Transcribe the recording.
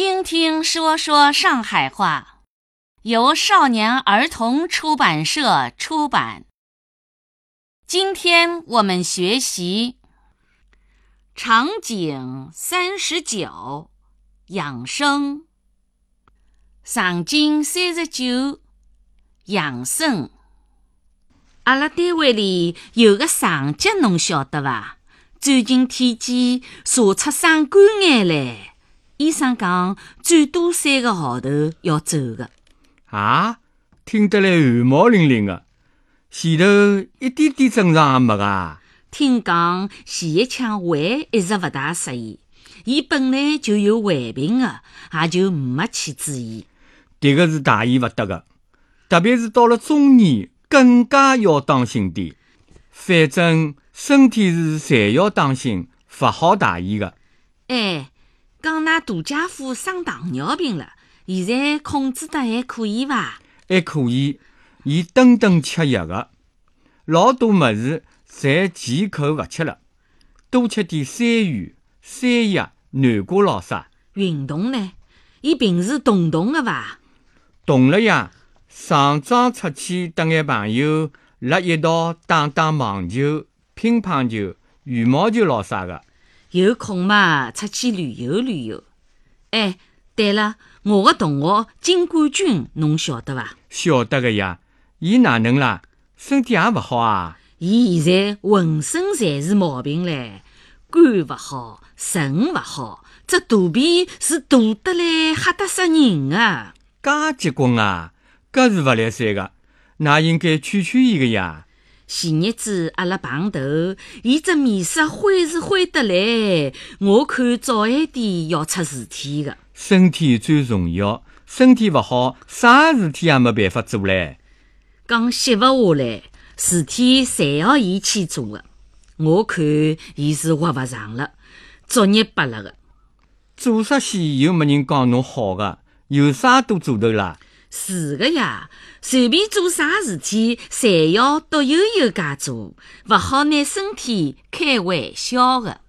听听说说上海话，由少年儿童出版社出版。今天我们学习场景三十九，养生。场景三十九，养生。阿拉单位里有个上级，侬晓得伐？最近体检查出生肝癌来，医生讲最多三个号头要走的。啊，听得来汗毛淋淋的，前头一点点症状也没啊。听讲前一腔胃一直勿大适宜，伊本来就有胃病的，也就没去注意。迭个是大意勿得的，特别是到了中年。更加要当心点，反正身体是侪要当心，勿好大意的。哎，讲㑚大姐夫生糖尿病了，现在控制得还可以伐？还可以，伊顿顿吃药的，老多物事侪忌口勿吃了，多吃点山芋、山药、南瓜咾啥。运动呢？伊平时动动个伐？动了呀。上庄出去，搭眼朋友辣一道打打网球、乒乓球、羽毛球咾啥个。有空嘛，出去旅游旅游。哎，对了，我的同学金冠军，侬晓得伐？晓得个呀。伊哪能啦？身体也勿好啊。伊现在浑身侪是毛病嘞，肝勿好，肾勿好，这肚皮是大得来吓得死人啊！介结棍啊！搿是勿来三个，那应该劝劝伊个呀。前日子阿拉碰头，伊只面色灰是灰得来，我看早晚点要出事体的。身体最重要，身体勿好，啥事体也没办法做唻。讲歇勿下来，事体侪要伊去做的。我看伊是活勿长了，作孽罢了的。做啥戏又没人讲侬好的，有啥多做头啦？是的呀，随便做啥事体，侪要独悠悠家做，勿好拿身体开玩笑的。